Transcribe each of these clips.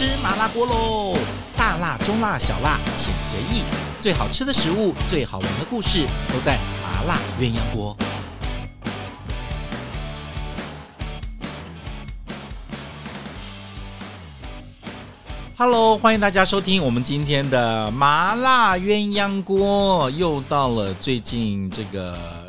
吃麻辣锅喽！大辣、中辣、小辣，请随意。最好吃的食物，最好玩的故事，都在麻辣鸳鸯锅。Hello，欢迎大家收听我们今天的麻辣鸳鸯锅。又到了最近这个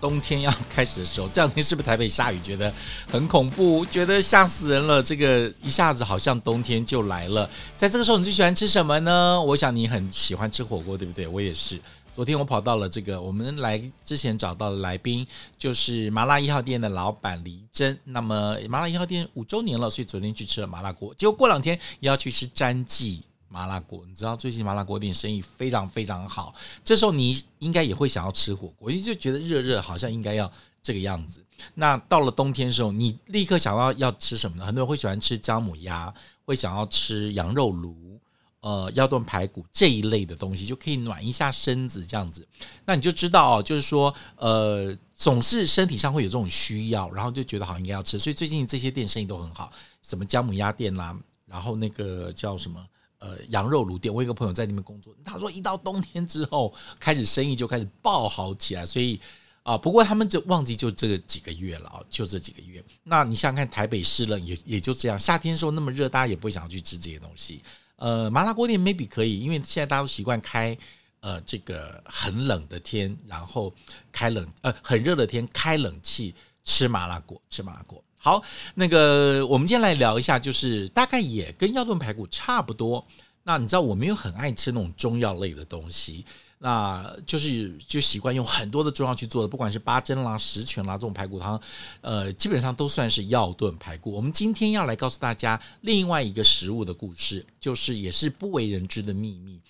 冬天要开始的时候，这两天是不是台北下雨？觉得很恐怖，觉得吓死人了。这个一下子好像冬天就来了。在这个时候，你最喜欢吃什么呢？我想你很喜欢吃火锅，对不对？我也是。昨天我跑到了这个，我们来之前找到的来宾就是麻辣一号店的老板黎真。那么麻辣一号店五周年了，所以昨天去吃了麻辣锅。结果过两天也要去吃詹记麻辣锅。你知道最近麻辣锅店生意非常非常好，这时候你应该也会想要吃火锅，因为就觉得热热好像应该要这个样子。那到了冬天的时候，你立刻想到要吃什么呢？很多人会喜欢吃姜母鸭，会想要吃羊肉炉。呃，腰炖排骨这一类的东西就可以暖一下身子，这样子，那你就知道哦，就是说，呃，总是身体上会有这种需要，然后就觉得好像应该要吃，所以最近这些店生意都很好，什么姜母鸭店啦，然后那个叫什么，呃，羊肉炉店，我有个朋友在那边工作，他说一到冬天之后，开始生意就开始爆好起来，所以啊、不过他们就旺季就这几个月了啊，就这几个月，那你想想看，台北市了也也就这样，夏天时候那么热，大家也不会想去吃这些东西。呃，麻辣锅店 maybe 可以，因为现在大家都习惯开，呃，这个很冷的天，然后开冷，呃，很热的天开冷气吃麻辣锅，吃麻辣锅。好，那个我们今天来聊一下，就是大概也跟药炖排骨差不多。那你知道我没有很爱吃那种中药类的东西。那就是就习惯用很多的中药去做的，不管是八珍啦、十全啦这种排骨汤，呃，基本上都算是药炖排骨。我们今天要来告诉大家另外一个食物的故事，就是也是不为人知的秘密。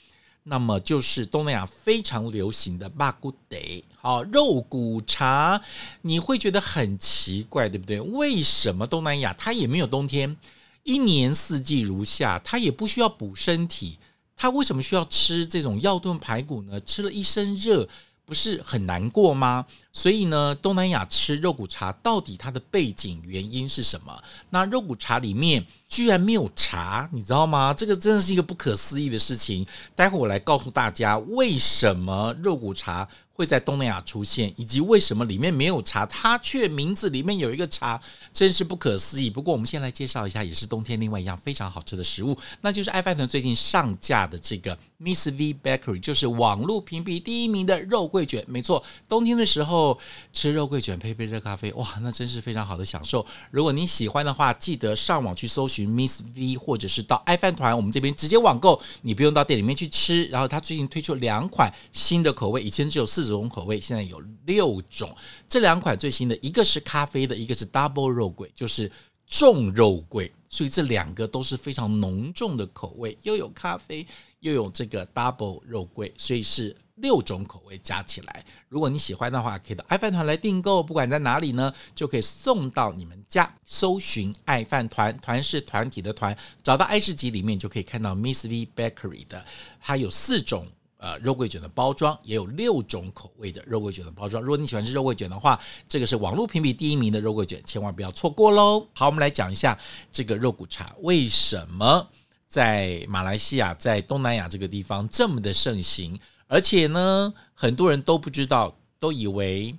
那么就是东南亚非常流行的巴骨茶，好，肉骨茶，你会觉得很奇怪，对不对？为什么东南亚它也没有冬天，一年四季如夏，它也不需要补身体？它为什么需要吃这种药炖排骨呢？吃了一身热，不是很难过吗？所以呢，东南亚吃肉骨茶到底它的背景原因是什么？那肉骨茶里面居然没有茶，你知道吗？这个真的是一个不可思议的事情。待会我来告诉大家，为什么肉骨茶会在东南亚出现，以及为什么里面没有茶，它却名字里面有一个茶，真是不可思议。不过我们先来介绍一下，也是冬天另外一样非常好吃的食物，那就是爱饭团最近上架的这个 Miss V Bakery，就是网络评比第一名的肉桂卷。没错，冬天的时候吃肉桂卷配杯热咖啡，哇，那真是非常好的享受。如果你喜欢的话，记得上网去搜寻 Miss V，或者是到爱饭团我们这边直接网购，你不用到店里面去吃。然后它最近推出两款新的口味，以前只有四。这种口味现在有六种，这两款最新的一个是咖啡的，一个是 double 肉桂，就是重肉桂，所以这两个都是非常浓重的口味，又有咖啡，又有这个 double 肉桂，所以是六种口味加起来。如果你喜欢的话，可以到爱饭团来订购，不管在哪里呢，就可以送到你们家。搜寻爱饭团，团是团体的团，找到爱市集里面就可以看到 Miss V Bakery 的，它有四种。呃，肉桂卷的包装也有六种口味的肉桂卷的包装。如果你喜欢吃肉桂卷的话，这个是网络评比第一名的肉桂卷，千万不要错过喽。好，我们来讲一下这个肉骨茶为什么在马来西亚、在东南亚这个地方这么的盛行，而且呢，很多人都不知道，都以为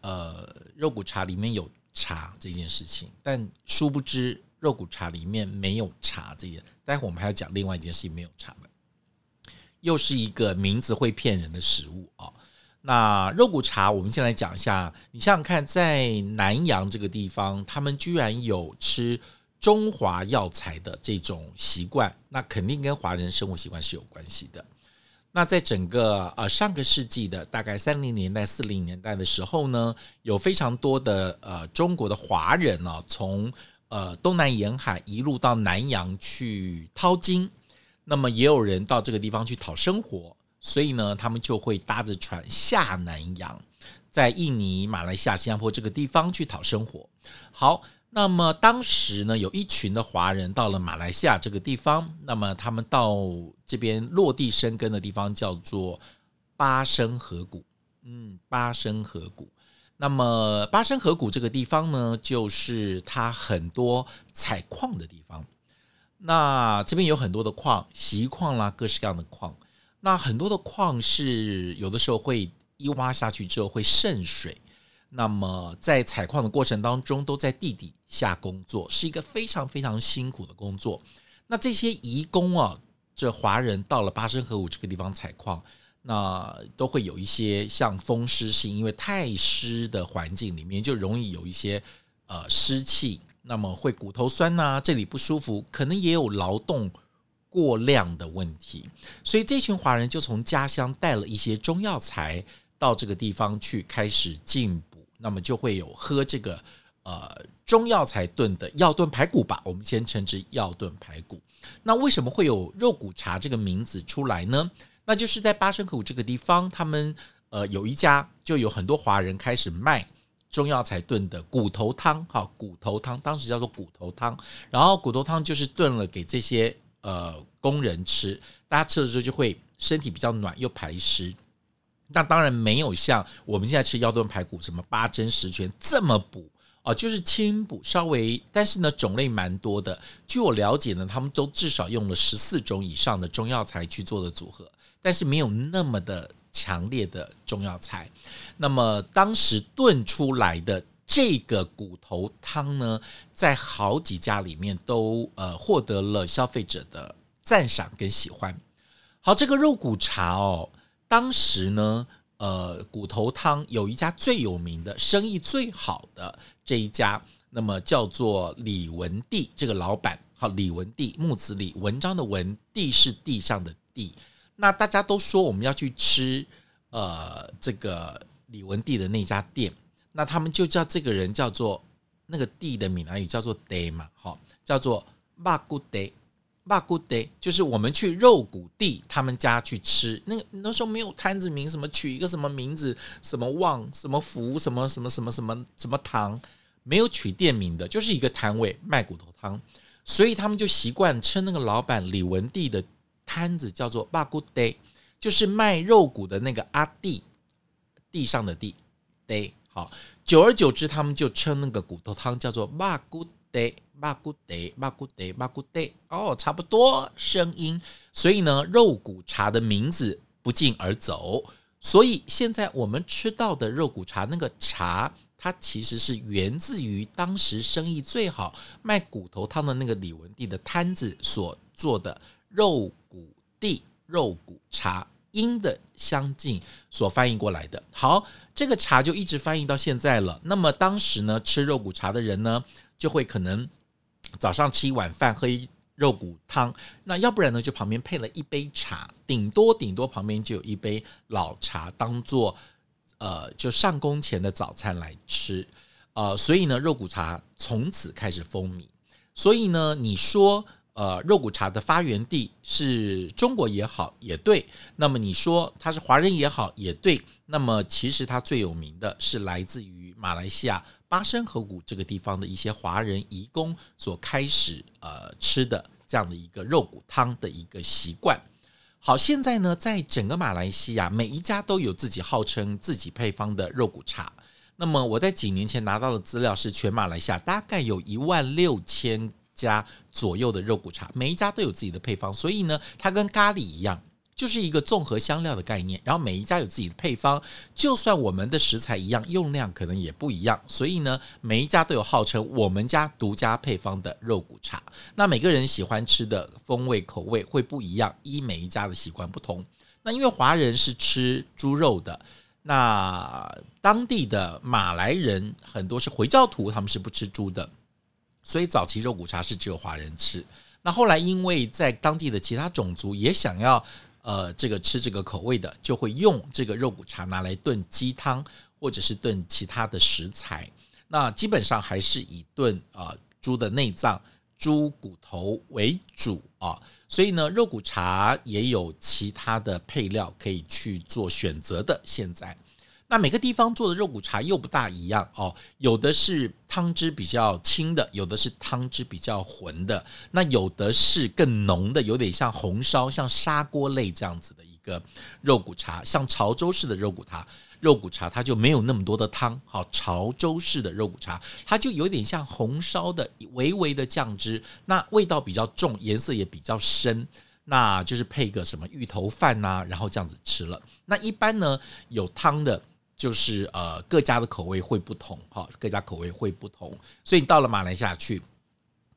呃肉骨茶里面有茶这件事情，但殊不知肉骨茶里面没有茶这件。待会我们还要讲另外一件事情，没有茶的。又是一个名字会骗人的食物啊！那肉骨茶，我们先来讲一下。你想想看，在南洋这个地方，他们居然有吃中华药材的这种习惯，那肯定跟华人生活习惯是有关系的。那在整个呃上个世纪的大概三零年代、四零年代的时候呢，有非常多的呃中国的华人呢，从呃东南沿海一路到南洋去淘金。那么也有人到这个地方去讨生活，所以呢，他们就会搭着船下南洋，在印尼、马来西亚、新加坡这个地方去讨生活。好，那么当时呢，有一群的华人到了马来西亚这个地方，那么他们到这边落地生根的地方叫做巴生河谷，嗯，巴生河谷。那么巴生河谷这个地方呢，就是它很多采矿的地方。那这边有很多的矿，锡矿啦，各式各样的矿。那很多的矿是有的时候会一挖下去之后会渗水，那么在采矿的过程当中都在地底下工作，是一个非常非常辛苦的工作。那这些移工啊，这华人到了巴生河谷这个地方采矿。那都会有一些像风湿性，因为太湿的环境里面就容易有一些呃湿气，那么会骨头酸呐、这里不舒服，可能也有劳动过量的问题，所以这群华人就从家乡带了一些中药材到这个地方去开始进补，那么就会有喝这个呃中药材炖的药炖排骨吧，我们先称之药炖排骨。那为什么会有肉骨茶这个名字出来呢？那就是在巴生口这个地方，他们呃有一家就有很多华人开始卖中药材炖的骨头汤，哈，骨头汤当时叫做骨头汤，然后骨头汤就是炖了给这些呃工人吃，大家吃了之后就会身体比较暖又排湿。那当然没有像我们现在吃药炖排骨什么八珍十全这么补哦，就是轻补稍微，但是呢种类蛮多的。据我了解呢，他们都至少用了十四种以上的中药材去做的组合。但是没有那么的强烈的中药材，那么当时炖出来的这个骨头汤呢，在好几家里面都呃获得了消费者的赞赏跟喜欢。好，这个肉骨茶哦，当时呢，呃，骨头汤有一家最有名的、生意最好的这一家，那么叫做李文帝这个老板。好，李文帝，木子李，文章的文，第是地上的地。那大家都说我们要去吃，呃，这个李文帝的那家店，那他们就叫这个人叫做那个地的闽南语叫做 “day” 嘛，好，叫做肉骨爹，肉骨爹，就是我们去肉骨地他们家去吃，那个那时候没有摊子名，什么取一个什么名字，什么旺，什么福，什么什么什么什么什么堂，没有取店名的，就是一个摊位卖骨头汤，所以他们就习惯称那个老板李文帝的。摊子叫做肉骨地，就是卖肉骨的那个阿弟，地上的地，地好。久而久之，他们就称那个骨头汤叫做肉骨地，肉骨地，肉骨地，肉骨地。哦，差不多声音。所以呢，肉骨茶的名字不胫而走。所以现在我们吃到的肉骨茶那个茶，它其实是源自于当时生意最好卖骨头汤的那个李文帝的摊子所做的。肉骨地肉骨茶，音的相近所翻译过来的。好，这个茶就一直翻译到现在了。那么当时呢，吃肉骨茶的人呢，就会可能早上吃一碗饭，喝一肉骨汤，那要不然呢，就旁边配了一杯茶，顶多顶多旁边就有一杯老茶，当做呃就上工前的早餐来吃。呃，所以呢，肉骨茶从此开始风靡。所以呢，你说。呃，肉骨茶的发源地是中国也好，也对。那么你说他是华人也好，也对。那么其实它最有名的是来自于马来西亚巴生河谷这个地方的一些华人移工所开始呃吃的这样的一个肉骨汤的一个习惯。好，现在呢，在整个马来西亚，每一家都有自己号称自己配方的肉骨茶。那么我在几年前拿到的资料是，全马来西亚大概有一万六千。家左右的肉骨茶，每一家都有自己的配方，所以呢，它跟咖喱一样，就是一个综合香料的概念。然后每一家有自己的配方，就算我们的食材一样，用量可能也不一样。所以呢，每一家都有号称我们家独家配方的肉骨茶。那每个人喜欢吃的风味口味会不一样，依每一家的习惯不同。那因为华人是吃猪肉的，那当地的马来人很多是回教徒，他们是不吃猪的。所以早期肉骨茶是只有华人吃，那后来因为在当地的其他种族也想要呃这个吃这个口味的，就会用这个肉骨茶拿来炖鸡汤或者是炖其他的食材。那基本上还是以炖啊猪的内脏、猪骨头为主啊。所以呢，肉骨茶也有其他的配料可以去做选择的。现在。那每个地方做的肉骨茶又不大一样哦，有的是汤汁比较清的，有的是汤汁比较浑的，那有的是更浓的，有点像红烧、像砂锅类这样子的一个肉骨茶，像潮州式的肉骨茶。肉骨茶它就没有那么多的汤，好，潮州式的肉骨茶，它就有点像红烧的微微的酱汁，那味道比较重，颜色也比较深，那就是配个什么芋头饭呐、然后这样子吃了。那一般呢有汤的，就是呃各家的口味会不同，哈，各家口味会不同，所以你到了马来西亚去。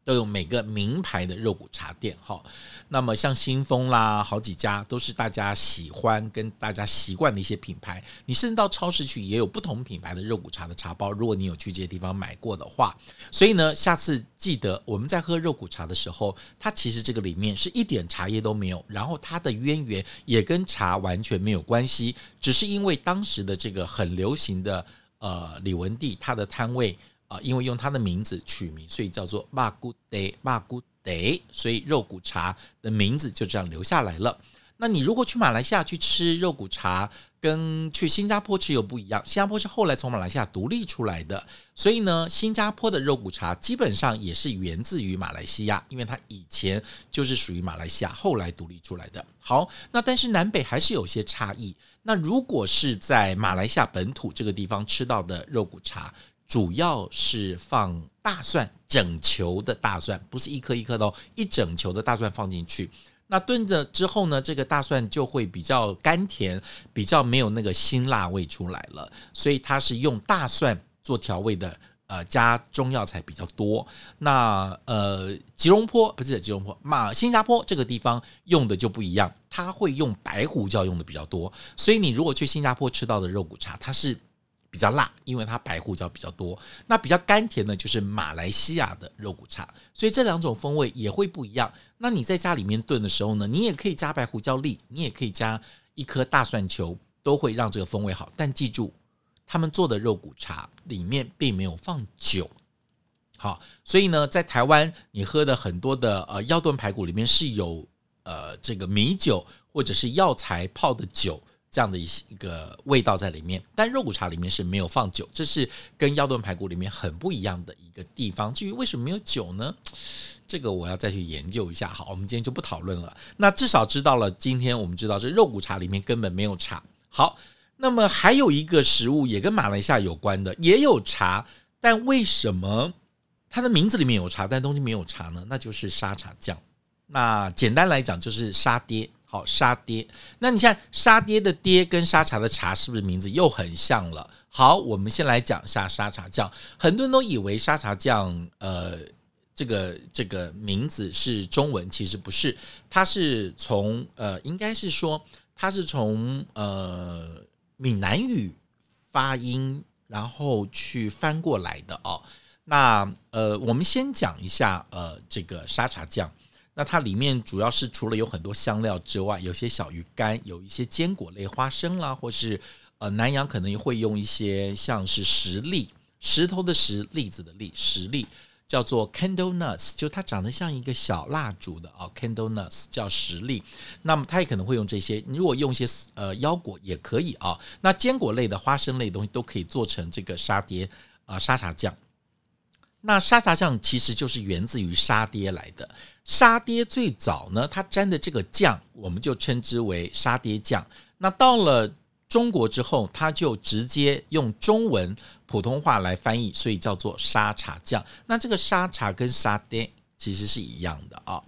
都有每个名牌的肉骨茶店，哈，那么像新丰啦，好几家都是大家喜欢跟大家习惯的一些品牌。你甚至到超市去也有不同品牌的肉骨茶的茶包，如果你有去这些地方买过的话，所以呢，下次记得我们在喝肉骨茶的时候，它其实这个里面是一点茶叶都没有，然后它的渊源也跟茶完全没有关系，只是因为当时的这个很流行的呃李文帝他的摊位。啊，因为用它的名字取名，所以叫做马古德马古德，所以肉骨茶的名字就这样留下来了。那你如果去马来西亚去吃肉骨茶，跟去新加坡吃又不一样。新加坡是后来从马来西亚独立出来的，所以呢，新加坡的肉骨茶基本上也是源自于马来西亚，因为它以前就是属于马来西亚，后来独立出来的。好，那但是南北还是有些差异。那如果是在马来西亚本土这个地方吃到的肉骨茶，主要是放大蒜，整球的大蒜，不是一颗一颗的哦，一整球的大蒜放进去。那炖着之后呢，这个大蒜就会比较甘甜，比较没有那个辛辣味出来了。所以它是用大蒜做调味的，呃，加中药材比较多。那呃，吉隆坡不是吉隆坡，马新加坡这个地方用的就不一样，它会用白胡椒用的比较多。所以你如果去新加坡吃到的肉骨茶，它是。比较辣，因为它白胡椒比较多。那比较甘甜呢，就是马来西亚的肉骨茶。所以这两种风味也会不一样。那你在家里面炖的时候呢，你也可以加白胡椒粒，你也可以加一颗大蒜球，都会让这个风味好。但记住，他们做的肉骨茶里面并没有放酒。好，所以呢，在台湾你喝的很多的呃药炖排骨里面是有呃这个米酒或者是药材泡的酒。这样的一一个味道在里面，但肉骨茶里面是没有放酒，这是跟药炖排骨里面很不一样的一个地方。至于为什么没有酒呢？这个我要再去研究一下。好，我们今天就不讨论了。那至少知道了，今天我们知道这肉骨茶里面根本没有茶。好，那么还有一个食物也跟马来西亚有关的，也有茶，但为什么它的名字里面有茶，但东西没有茶呢？那就是沙茶酱。那简单来讲，就是沙爹。好，沙爹。那你看沙爹的爹跟沙茶的茶是不是名字又很像了？好，我们先来讲一下沙茶酱。很多人都以为沙茶酱，呃，这个这个名字是中文，其实不是，它是从呃，应该是说它是从呃闽南语发音，然后去翻过来的哦。那呃，我们先讲一下呃，这个沙茶酱。那它里面主要是除了有很多香料之外，有些小鱼干，有一些坚果类，花生啦，或是呃南洋可能会用一些像是石栗，石头的石，栗子的栗，石栗叫做 candle nuts，就它长得像一个小蜡烛的啊，candle nuts 叫石栗。那么它也可能会用这些，如果用一些呃腰果也可以啊。那坚果类的花生类的东西都可以做成这个沙爹啊、沙茶酱。那沙茶酱其实就是源自于沙爹来的。沙爹最早呢，它沾的这个酱，我们就称之为沙爹酱。那到了中国之后，它就直接用中文普通话来翻译，所以叫做沙茶酱。那这个沙茶跟沙爹其实是一样的啊。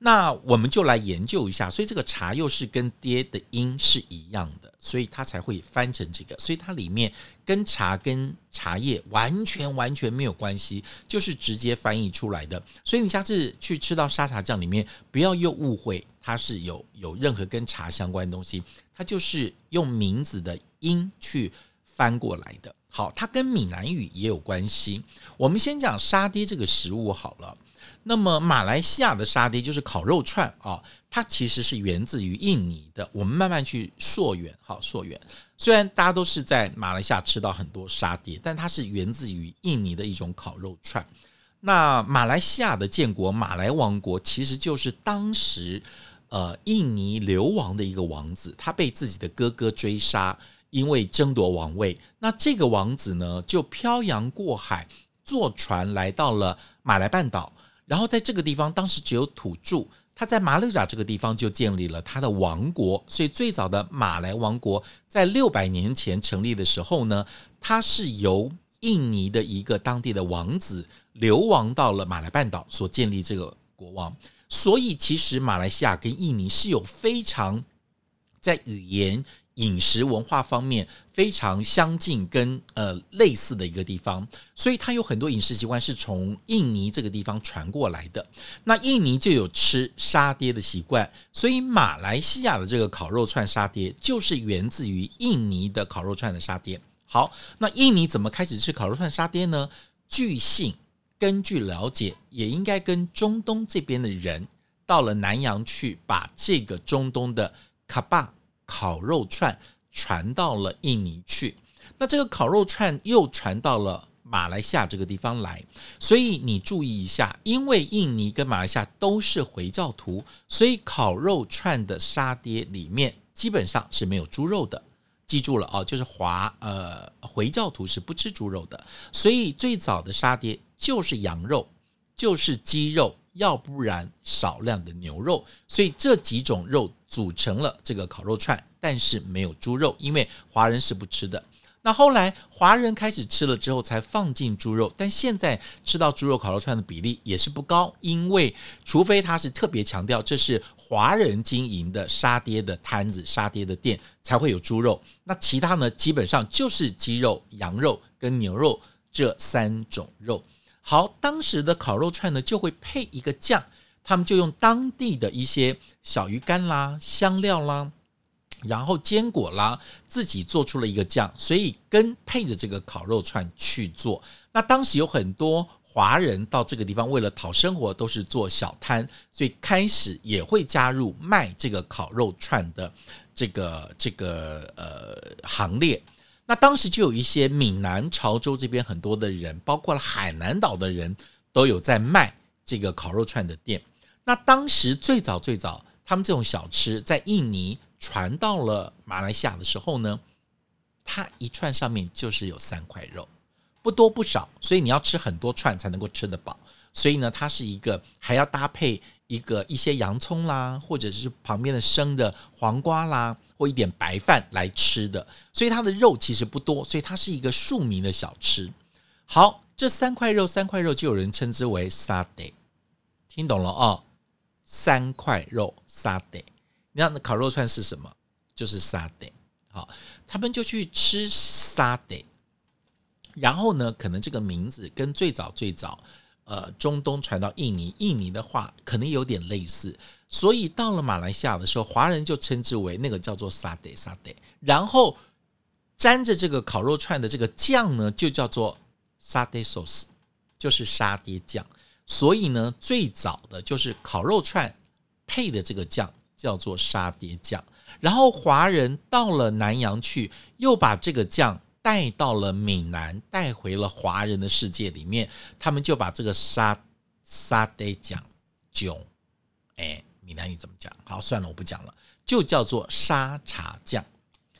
那我们就来研究一下，所以这个茶又是跟爹的音是一样的，所以它才会翻成这个。所以它里面跟茶跟茶叶完全完全没有关系，就是直接翻译出来的。所以你下次去吃到沙茶酱里面，不要又误会它是有有任何跟茶相关的东西，它就是用名字的音去翻过来的。好，它跟闽南语也有关系。我们先讲沙爹这个食物好了。那么马来西亚的沙爹就是烤肉串啊，它其实是源自于印尼的。我们慢慢去溯源，好溯源。虽然大家都是在马来西亚吃到很多沙爹，但它是源自于印尼的一种烤肉串。那马来西亚的建国马来王国，其实就是当时呃印尼流亡的一个王子，他被自己的哥哥追杀，因为争夺王位。那这个王子呢，就漂洋过海，坐船来到了马来半岛。然后在这个地方，当时只有土著，他在马六甲这个地方就建立了他的王国，所以最早的马来王国在六百年前成立的时候呢，它是由印尼的一个当地的王子流亡到了马来半岛所建立这个国王，所以其实马来西亚跟印尼是有非常在语言。饮食文化方面非常相近跟呃类似的一个地方，所以它有很多饮食习惯是从印尼这个地方传过来的。那印尼就有吃沙爹的习惯，所以马来西亚的这个烤肉串沙爹就是源自于印尼的烤肉串的沙爹。好，那印尼怎么开始吃烤肉串沙爹呢？据信，根据了解，也应该跟中东这边的人到了南洋去，把这个中东的卡巴。烤肉串传到了印尼去，那这个烤肉串又传到了马来西亚这个地方来，所以你注意一下，因为印尼跟马来西亚都是回教徒，所以烤肉串的沙爹里面基本上是没有猪肉的。记住了哦，就是华呃回教徒是不吃猪肉的，所以最早的沙爹就是羊肉，就是鸡肉。要不然少量的牛肉，所以这几种肉组成了这个烤肉串，但是没有猪肉，因为华人是不吃的。那后来华人开始吃了之后，才放进猪肉，但现在吃到猪肉烤肉串的比例也是不高，因为除非他是特别强调这是华人经营的沙爹的摊子、沙爹的店，才会有猪肉。那其他呢，基本上就是鸡肉、羊肉跟牛肉这三种肉。好，当时的烤肉串呢，就会配一个酱，他们就用当地的一些小鱼干啦、香料啦，然后坚果啦，自己做出了一个酱，所以跟配着这个烤肉串去做。那当时有很多华人到这个地方，为了讨生活，都是做小摊，所以开始也会加入卖这个烤肉串的这个这个呃行列。那当时就有一些闽南潮州这边很多的人，包括了海南岛的人都有在卖这个烤肉串的店。那当时最早最早，他们这种小吃在印尼传到了马来西亚的时候呢，它一串上面就是有三块肉，不多不少，所以你要吃很多串才能够吃得饱。所以呢，它是一个还要搭配一个一些洋葱啦，或者是旁边的生的黄瓜啦。或一点白饭来吃的，所以它的肉其实不多，所以它是一个庶民的小吃。好，这三块肉，三块肉就有人称之为沙爹，听懂了哦？三块肉沙爹，你看那烤肉串是什么？就是沙爹。好，他们就去吃沙爹，然后呢，可能这个名字跟最早最早。呃，中东传到印尼，印尼的话可能有点类似，所以到了马来西亚的时候，华人就称之为那个叫做沙爹沙爹，然后沾着这个烤肉串的这个酱呢，就叫做沙爹 sauce，就是沙爹酱。所以呢，最早的就是烤肉串配的这个酱叫做沙爹酱，然后华人到了南洋去，又把这个酱。带到了闽南，带回了华人的世界里面，他们就把这个沙沙爹酱囧，哎，闽南语怎么讲？好，算了，我不讲了，就叫做沙茶酱。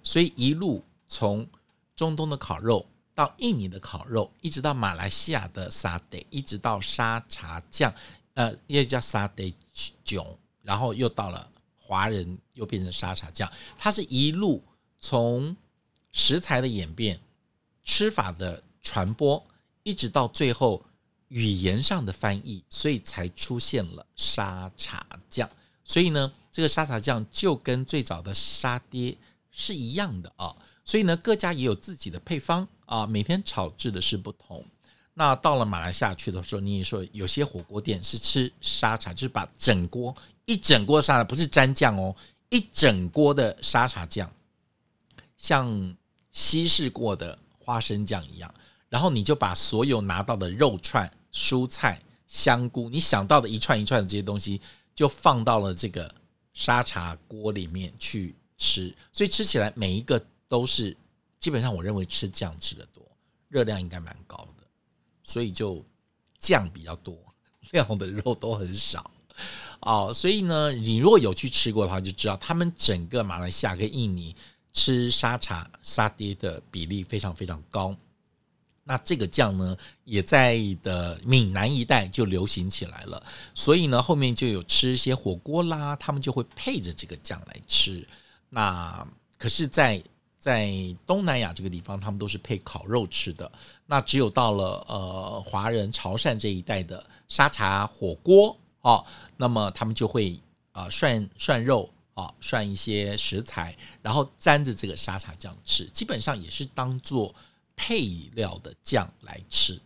所以一路从中东的烤肉到印尼的烤肉，一直到马来西亚的沙爹，一直到沙茶酱，呃，也叫沙爹囧，然后又到了华人，又变成沙茶酱。它是一路从。食材的演变，吃法的传播，一直到最后语言上的翻译，所以才出现了沙茶酱。所以呢，这个沙茶酱就跟最早的沙爹是一样的啊。所以呢，各家也有自己的配方啊，每天炒制的是不同。那到了马来西亚去的时候，你也说有些火锅店是吃沙茶，就是把整锅一整锅沙茶，不是沾酱哦，一整锅的沙茶酱。像稀释过的花生酱一样，然后你就把所有拿到的肉串、蔬菜、香菇，你想到的一串一串的这些东西，就放到了这个沙茶锅里面去吃，所以吃起来每一个都是基本上我认为吃酱吃的多，热量应该蛮高的，所以就酱比较多，料的肉都很少哦。所以呢，你如果有去吃过的话，就知道他们整个马来西亚跟印尼。吃沙茶沙爹的比例非常非常高。那这个酱呢，也在的闽南一带就流行起来了。所以呢，后面就有吃一些火锅啦，他们就会配着这个酱来吃。那可是在，在东南亚这个地方，他们都是配烤肉吃的。那只有到了呃华人潮汕这一带的沙茶火锅哦，那么他们就会啊、呃、涮涮肉啊、涮一些食材，然后沾着这个沙茶酱吃，基本上也是当做。配料的酱来吃，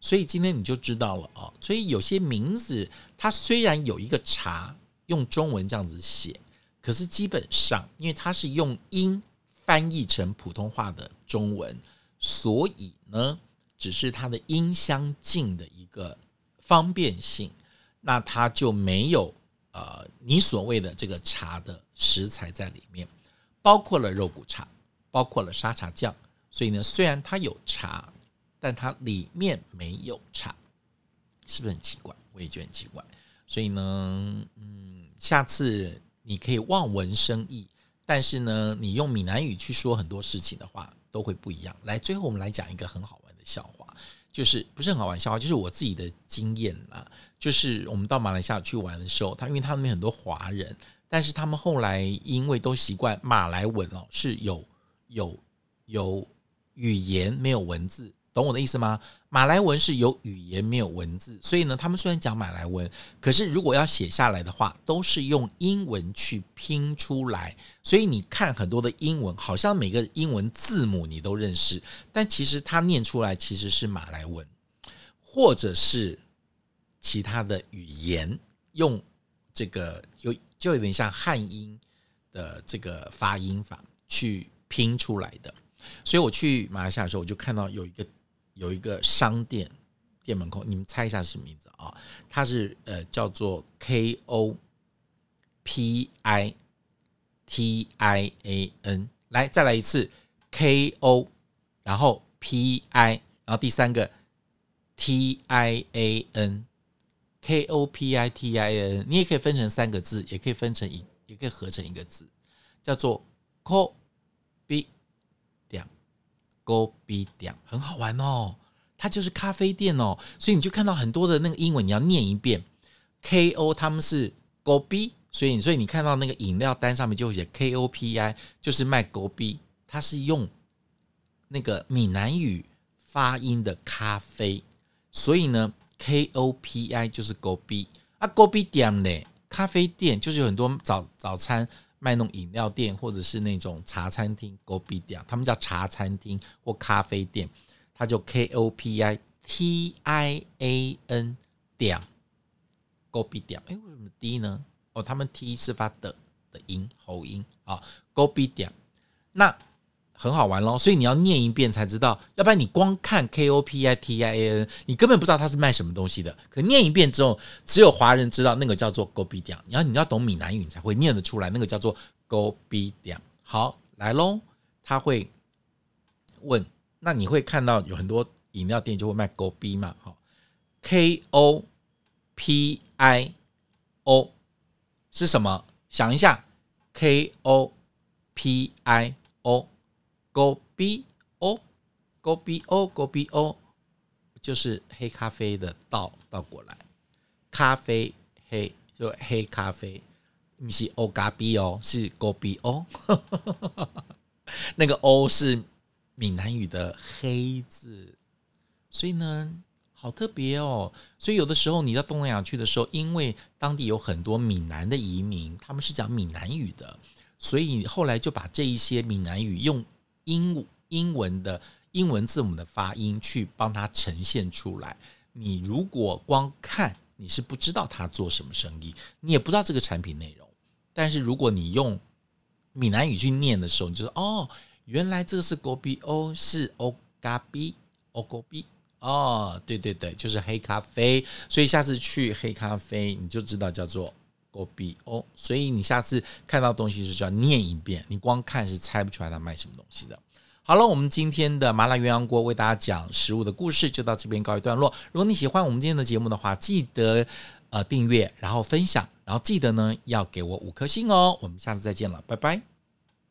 所以今天你就知道了啊。所以有些名字它虽然有一个茶用中文这样子写，可是基本上因为它是用音翻译成普通话的中文，所以呢，只是它的音相近的一个方便性，那它就没有呃你所谓的这个茶的食材在里面，包括了肉骨茶，包括了沙茶酱。所以呢，虽然它有茶，但它里面没有茶，是不是很奇怪？我也觉得很奇怪。所以呢，嗯，下次你可以望文生义，但是呢，你用闽南语去说很多事情的话，都会不一样。来，最后我们来讲一个很好玩的笑话，就是不是很好玩笑话，就是我自己的经验啦。就是我们到马来西亚去玩的时候，他因为他们很多华人，但是他们后来因为都习惯马来文哦，是有有有。语言没有文字，懂我的意思吗？马来文是有语言没有文字，所以呢，他们虽然讲马来文，可是如果要写下来的话，都是用英文去拼出来。所以你看很多的英文，好像每个英文字母你都认识，但其实它念出来其实是马来文，或者是其他的语言，用这个有就有点像汉音的这个发音法去拼出来的。所以我去马来西亚的时候，我就看到有一个有一个商店店门口，你们猜一下是什么名字啊？它是呃叫做 K O P I T I A N，来再来一次 K O，然后 P I，然后第三个 T I A N，K O P I T I A N，你也可以分成三个字，也可以分成一，也可以合成一个字，叫做 Ko。Go B 点。很好玩哦，它就是咖啡店哦，所以你就看到很多的那个英文，你要念一遍。K O 他们是 Go B，所以所以你看到那个饮料单上面就会写 K O P I，就是卖 Go B，它是用那个闽南语发音的咖啡，所以呢 K O P I 就是 Go B 啊，高 B 点嘞，咖啡店就是有很多早早餐。卖弄饮料店或者是那种茶餐厅 g o b i 店，他们叫茶餐厅或咖啡店，它就 K O P I T I A N 店 g o b i 店。哎，为什么 D 呢？哦，他们 T 是发的的音喉音啊 g o b i 店。那很好玩咯，所以你要念一遍才知道，要不然你光看 K O P I T I A N，你根本不知道它是卖什么东西的。可念一遍之后，只有华人知道那个叫做 Go B 点。你要你要懂闽南语，你才会念得出来，那个叫做 Go B 点。好，来喽，他会问，那你会看到有很多饮料店就会卖 Go B 嘛？好，K O P I O 是什么？想一下，K O P I O。Go B O, Go B O, Go B O，就是黑咖啡的倒倒过来，咖啡黑就黑咖啡，不是 O 咖 B 哦，是 Go B O，那个 O 是闽南语的黑字，所以呢，好特别哦。所以有的时候你到东南亚去的时候，因为当地有很多闽南的移民，他们是讲闽南语的，所以后来就把这一些闽南语用。英英文的英文字母的发音去帮它呈现出来。你如果光看，你是不知道他做什么生意，你也不知道这个产品内容。但是如果你用闽南语去念的时候，你就说哦，原来这个是 Kopi O，是 O 咖啡，O Kopi 哦，对对对，就是黑咖啡。所以下次去黑咖啡，你就知道叫做 Kopi O。所以你下次看到东西是就要念一遍，你光看是猜不出来他卖什么东西的。好了，我们今天的麻辣鸳鸯锅为大家讲食物的故事就到这边告一段落。如果你喜欢我们今天的节目的话，记得呃订阅，然后分享，然后记得呢要给我五颗星哦。我们下次再见了，拜拜。